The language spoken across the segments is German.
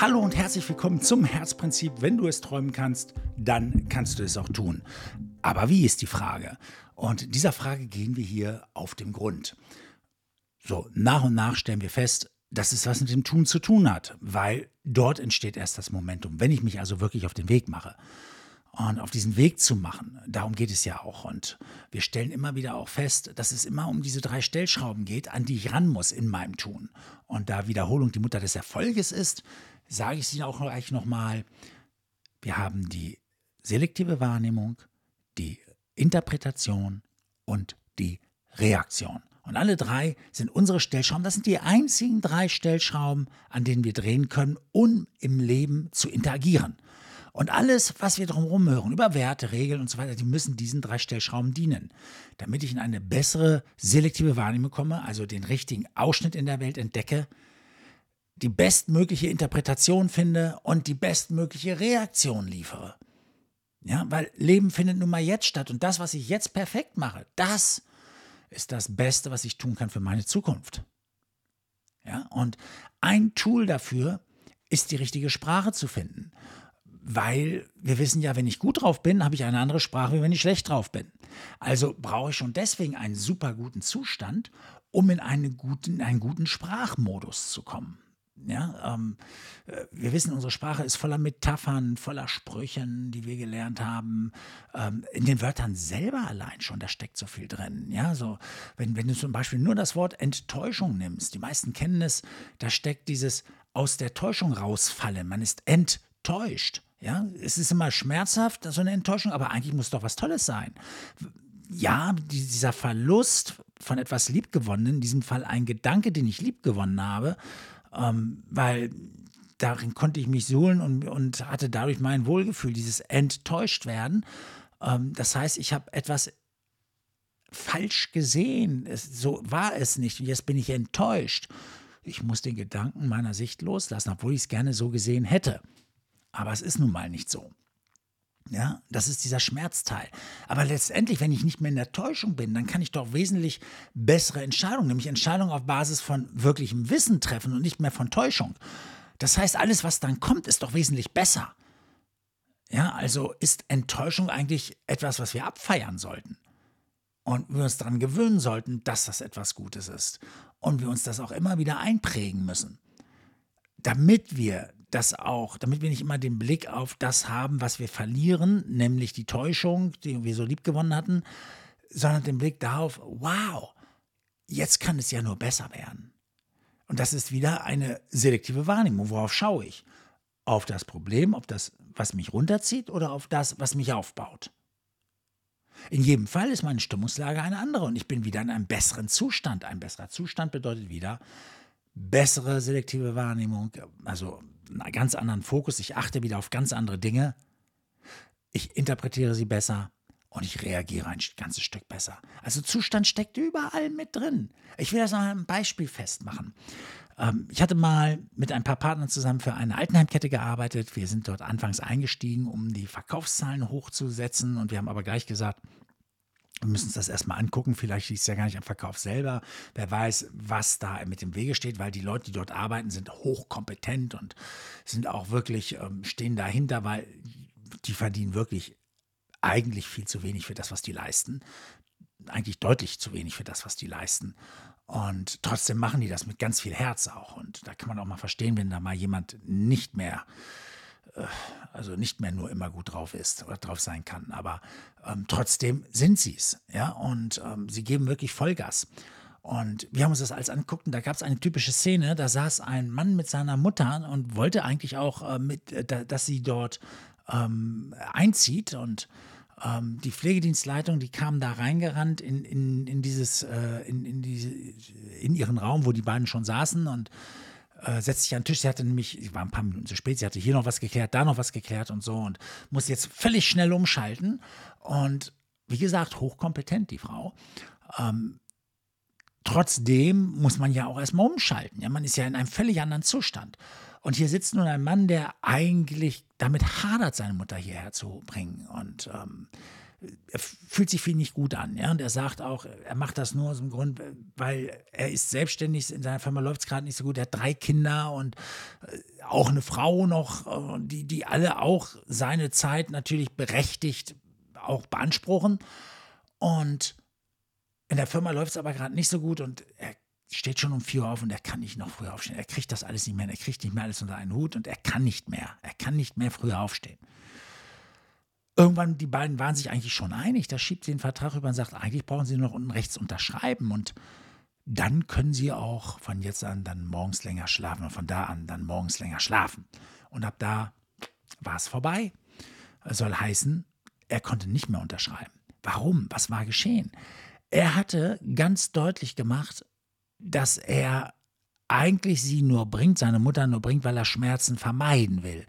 Hallo und herzlich willkommen zum Herzprinzip. Wenn du es träumen kannst, dann kannst du es auch tun. Aber wie ist die Frage? Und dieser Frage gehen wir hier auf den Grund. So, nach und nach stellen wir fest, dass es was mit dem Tun zu tun hat, weil dort entsteht erst das Momentum. Wenn ich mich also wirklich auf den Weg mache und auf diesen Weg zu machen, darum geht es ja auch. Und wir stellen immer wieder auch fest, dass es immer um diese drei Stellschrauben geht, an die ich ran muss in meinem Tun. Und da Wiederholung die Mutter des Erfolges ist, sage ich sie auch gleich nochmal. Wir haben die selektive Wahrnehmung, die Interpretation und die Reaktion. Und alle drei sind unsere Stellschrauben. Das sind die einzigen drei Stellschrauben, an denen wir drehen können, um im Leben zu interagieren. Und alles, was wir drumherum hören, über Werte, Regeln und so weiter, die müssen diesen drei Stellschrauben dienen, damit ich in eine bessere selektive Wahrnehmung komme, also den richtigen Ausschnitt in der Welt entdecke, die bestmögliche Interpretation finde und die bestmögliche Reaktion liefere. Ja, weil Leben findet nun mal jetzt statt und das, was ich jetzt perfekt mache, das ist das Beste, was ich tun kann für meine Zukunft. Ja, und ein Tool dafür ist die richtige Sprache zu finden. Weil wir wissen ja, wenn ich gut drauf bin, habe ich eine andere Sprache, wie wenn ich schlecht drauf bin. Also brauche ich schon deswegen einen super guten Zustand, um in einen guten, in einen guten Sprachmodus zu kommen. Ja, ähm, äh, wir wissen, unsere Sprache ist voller Metaphern, voller Sprüchen, die wir gelernt haben. Ähm, in den Wörtern selber allein schon, da steckt so viel drin. Ja, so, wenn, wenn du zum Beispiel nur das Wort Enttäuschung nimmst, die meisten kennen es, da steckt dieses aus der Täuschung rausfallen. Man ist enttäuscht. Ja, es ist immer schmerzhaft, so eine Enttäuschung, aber eigentlich muss doch was Tolles sein. Ja, dieser Verlust von etwas Liebgewonnenen, in diesem Fall ein Gedanke, den ich liebgewonnen habe, ähm, weil darin konnte ich mich suhlen und, und hatte dadurch mein Wohlgefühl, dieses enttäuscht werden. Ähm, das heißt, ich habe etwas falsch gesehen. Es, so war es nicht. Und jetzt bin ich enttäuscht. Ich muss den Gedanken meiner Sicht loslassen, obwohl ich es gerne so gesehen hätte. Aber es ist nun mal nicht so. Ja, das ist dieser Schmerzteil. Aber letztendlich, wenn ich nicht mehr in der Täuschung bin, dann kann ich doch wesentlich bessere Entscheidungen, nämlich Entscheidungen auf Basis von wirklichem Wissen treffen und nicht mehr von Täuschung. Das heißt, alles, was dann kommt, ist doch wesentlich besser. Ja, also ist Enttäuschung eigentlich etwas, was wir abfeiern sollten. Und wir uns daran gewöhnen sollten, dass das etwas Gutes ist. Und wir uns das auch immer wieder einprägen müssen. Damit wir das auch, damit wir nicht immer den Blick auf das haben, was wir verlieren, nämlich die Täuschung, die wir so lieb gewonnen hatten, sondern den Blick darauf, wow, jetzt kann es ja nur besser werden. Und das ist wieder eine selektive Wahrnehmung. Worauf schaue ich? Auf das Problem, auf das, was mich runterzieht oder auf das, was mich aufbaut. In jedem Fall ist meine Stimmungslage eine andere und ich bin wieder in einem besseren Zustand. Ein besserer Zustand bedeutet wieder bessere selektive Wahrnehmung, also einen ganz anderen Fokus, ich achte wieder auf ganz andere Dinge, ich interpretiere sie besser und ich reagiere ein ganzes Stück besser. Also Zustand steckt überall mit drin. Ich will das an einem Beispiel festmachen. Ähm, ich hatte mal mit ein paar Partnern zusammen für eine Altenheimkette gearbeitet. Wir sind dort anfangs eingestiegen, um die Verkaufszahlen hochzusetzen und wir haben aber gleich gesagt, wir müssen uns das erstmal angucken. Vielleicht liegt es ja gar nicht am Verkauf selber. Wer weiß, was da mit dem Wege steht, weil die Leute, die dort arbeiten, sind hochkompetent und sind auch wirklich, ähm, stehen dahinter, weil die verdienen wirklich eigentlich viel zu wenig für das, was die leisten. Eigentlich deutlich zu wenig für das, was die leisten. Und trotzdem machen die das mit ganz viel Herz auch. Und da kann man auch mal verstehen, wenn da mal jemand nicht mehr äh, also nicht mehr nur immer gut drauf ist oder drauf sein kann. Aber ähm, trotzdem sind sie es. Ja? Und ähm, sie geben wirklich Vollgas. Und wir haben uns das alles angeguckt und da gab es eine typische Szene, da saß ein Mann mit seiner Mutter und wollte eigentlich auch, äh, mit, äh, dass sie dort ähm, einzieht und ähm, die Pflegedienstleitung, die kam da reingerannt in, in, in dieses, äh, in, in, diese, in ihren Raum, wo die beiden schon saßen und äh, setzt sich an den Tisch. Sie hatte nämlich, sie war ein paar Minuten zu spät, sie hatte hier noch was geklärt, da noch was geklärt und so und muss jetzt völlig schnell umschalten. Und wie gesagt, hochkompetent, die Frau. Ähm, trotzdem muss man ja auch erstmal umschalten. Ja, man ist ja in einem völlig anderen Zustand. Und hier sitzt nun ein Mann, der eigentlich damit hadert, seine Mutter hierher zu bringen. Und ähm, fühlt sich viel nicht gut an. Ja? Und er sagt auch, er macht das nur aus dem Grund, weil er ist selbstständig, in seiner Firma läuft es gerade nicht so gut, er hat drei Kinder und äh, auch eine Frau noch, die, die alle auch seine Zeit natürlich berechtigt auch beanspruchen. Und in der Firma läuft es aber gerade nicht so gut und er steht schon um vier Uhr auf und er kann nicht noch früher aufstehen. Er kriegt das alles nicht mehr, er kriegt nicht mehr alles unter einen Hut und er kann nicht mehr. Er kann nicht mehr früher aufstehen. Irgendwann, die beiden waren sich eigentlich schon einig. Da schiebt sie den Vertrag über und sagt, eigentlich brauchen sie nur noch unten rechts unterschreiben und dann können sie auch von jetzt an dann morgens länger schlafen und von da an dann morgens länger schlafen. Und ab da war es vorbei. Das soll heißen, er konnte nicht mehr unterschreiben. Warum? Was war geschehen? Er hatte ganz deutlich gemacht, dass er eigentlich sie nur bringt, seine Mutter nur bringt, weil er Schmerzen vermeiden will.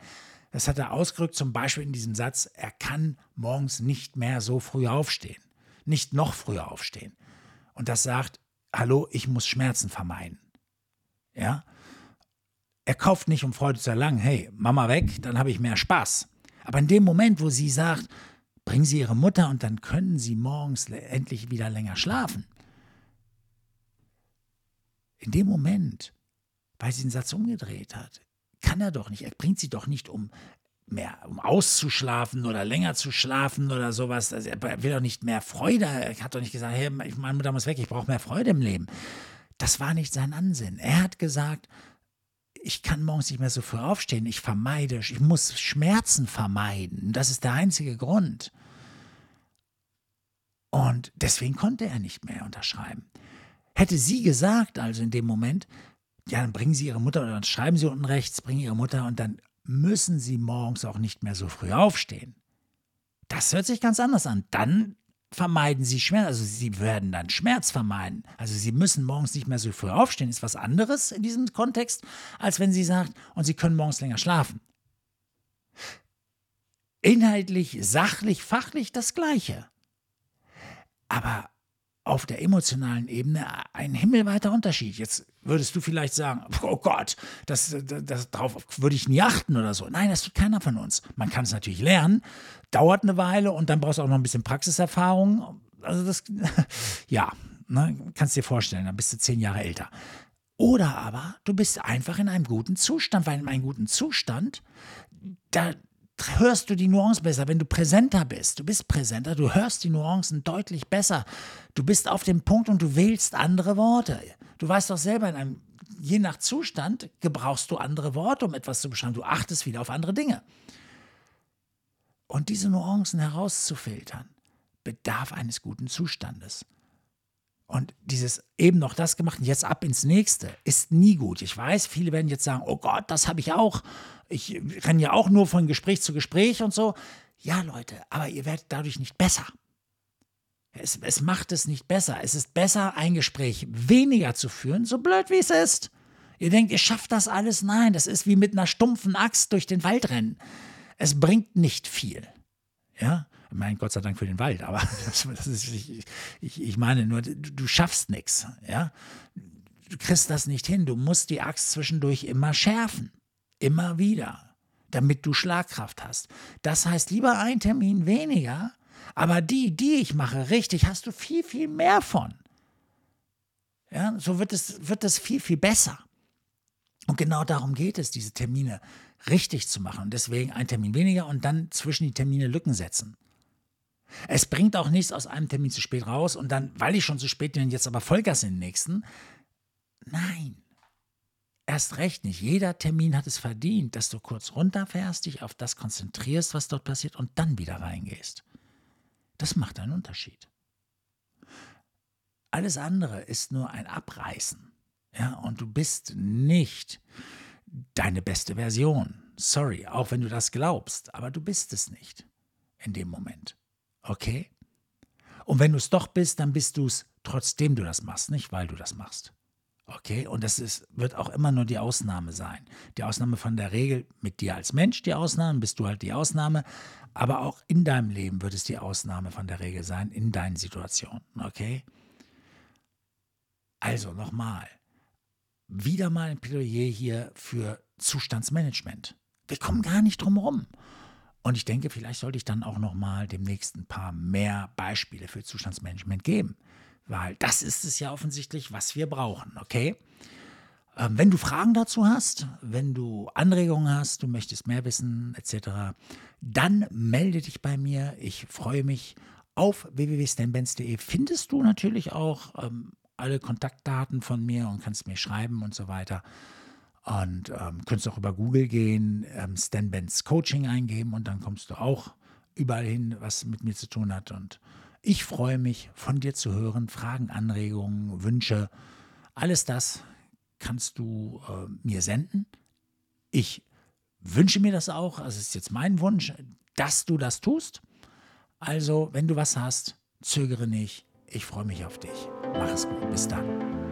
Das hat er ausgedrückt, zum Beispiel in diesem Satz, er kann morgens nicht mehr so früh aufstehen, nicht noch früher aufstehen. Und das sagt, hallo, ich muss Schmerzen vermeiden. Ja? Er kauft nicht, um Freude zu erlangen, hey, Mama weg, dann habe ich mehr Spaß. Aber in dem Moment, wo sie sagt, bringen Sie Ihre Mutter und dann können Sie morgens endlich wieder länger schlafen. In dem Moment, weil sie den Satz umgedreht hat, kann er doch nicht. Er bringt sie doch nicht um mehr, um auszuschlafen oder länger zu schlafen oder sowas. Also er will doch nicht mehr Freude. Er hat doch nicht gesagt, hey, meine Mutter muss weg, ich brauche mehr Freude im Leben. Das war nicht sein Ansinn. Er hat gesagt, ich kann morgens nicht mehr so früh aufstehen. Ich vermeide, ich muss Schmerzen vermeiden. Das ist der einzige Grund. Und deswegen konnte er nicht mehr unterschreiben. Hätte sie gesagt, also in dem Moment, ja, dann bringen Sie Ihre Mutter oder dann schreiben Sie unten rechts, bringen Ihre Mutter und dann müssen Sie morgens auch nicht mehr so früh aufstehen. Das hört sich ganz anders an. Dann vermeiden Sie Schmerz, also Sie werden dann Schmerz vermeiden. Also Sie müssen morgens nicht mehr so früh aufstehen, ist was anderes in diesem Kontext, als wenn sie sagt, und Sie können morgens länger schlafen. Inhaltlich, sachlich, fachlich das Gleiche. Aber auf der emotionalen Ebene ein himmelweiter Unterschied. Jetzt würdest du vielleicht sagen, oh Gott, das, das, das, darauf würde ich nie achten oder so. Nein, das tut keiner von uns. Man kann es natürlich lernen, dauert eine Weile und dann brauchst du auch noch ein bisschen Praxiserfahrung. Also das, ja, ne, kannst dir vorstellen, dann bist du zehn Jahre älter. Oder aber du bist einfach in einem guten Zustand, weil in einem guten Zustand, da, hörst du die Nuancen besser, wenn du präsenter bist. Du bist präsenter, du hörst die Nuancen deutlich besser. Du bist auf dem Punkt und du wählst andere Worte. Du weißt doch selber, in einem, je nach Zustand gebrauchst du andere Worte, um etwas zu beschreiben. Du achtest wieder auf andere Dinge. Und diese Nuancen herauszufiltern, bedarf eines guten Zustandes. Und dieses eben noch das gemacht und jetzt ab ins nächste ist nie gut. Ich weiß, viele werden jetzt sagen, oh Gott, das habe ich auch. Ich renne ja auch nur von Gespräch zu Gespräch und so. Ja, Leute, aber ihr werdet dadurch nicht besser. Es, es macht es nicht besser. Es ist besser, ein Gespräch weniger zu führen, so blöd wie es ist. Ihr denkt, ihr schafft das alles? Nein, das ist wie mit einer stumpfen Axt durch den Wald rennen. Es bringt nicht viel. Ja, mein Gott sei Dank für den Wald, aber das, das ist, ich, ich, meine nur, du, du schaffst nichts. Ja, du kriegst das nicht hin. Du musst die Axt zwischendurch immer schärfen. Immer wieder, damit du Schlagkraft hast. Das heißt, lieber ein Termin weniger, aber die, die ich mache, richtig, hast du viel, viel mehr von. Ja, so wird es, wird es viel, viel besser. Und genau darum geht es, diese Termine richtig zu machen. Und deswegen ein Termin weniger und dann zwischen die Termine Lücken setzen. Es bringt auch nichts, aus einem Termin zu spät raus und dann, weil ich schon zu spät bin, jetzt aber Vollgas in den nächsten. Nein. Erst recht nicht. Jeder Termin hat es verdient, dass du kurz runterfährst, dich auf das konzentrierst, was dort passiert und dann wieder reingehst. Das macht einen Unterschied. Alles andere ist nur ein Abreißen. Ja, und du bist nicht deine beste Version. Sorry, auch wenn du das glaubst, aber du bist es nicht in dem Moment. Okay? Und wenn du es doch bist, dann bist du es, trotzdem du das machst, nicht weil du das machst. Okay, und das ist, wird auch immer nur die Ausnahme sein. Die Ausnahme von der Regel mit dir als Mensch, die Ausnahme, bist du halt die Ausnahme, aber auch in deinem Leben wird es die Ausnahme von der Regel sein, in deinen Situationen. Okay? Also nochmal, wieder mal ein Plädoyer hier für Zustandsmanagement. Wir kommen gar nicht drum herum. Und ich denke, vielleicht sollte ich dann auch noch mal demnächst ein paar mehr Beispiele für Zustandsmanagement geben, weil das ist es ja offensichtlich, was wir brauchen, okay? Ähm, wenn du Fragen dazu hast, wenn du Anregungen hast, du möchtest mehr wissen etc., dann melde dich bei mir. Ich freue mich. Auf www.stanbenz.de findest du natürlich auch ähm, alle Kontaktdaten von mir und kannst mir schreiben und so weiter. Und ähm, könntest auch über Google gehen, ähm, Stan Benz Coaching eingeben und dann kommst du auch überall hin, was mit mir zu tun hat. Und ich freue mich, von dir zu hören. Fragen, Anregungen, Wünsche, alles das kannst du äh, mir senden. Ich wünsche mir das auch. Also es ist jetzt mein Wunsch, dass du das tust. Also, wenn du was hast, zögere nicht. Ich freue mich auf dich. Mach es gut. Bis dann.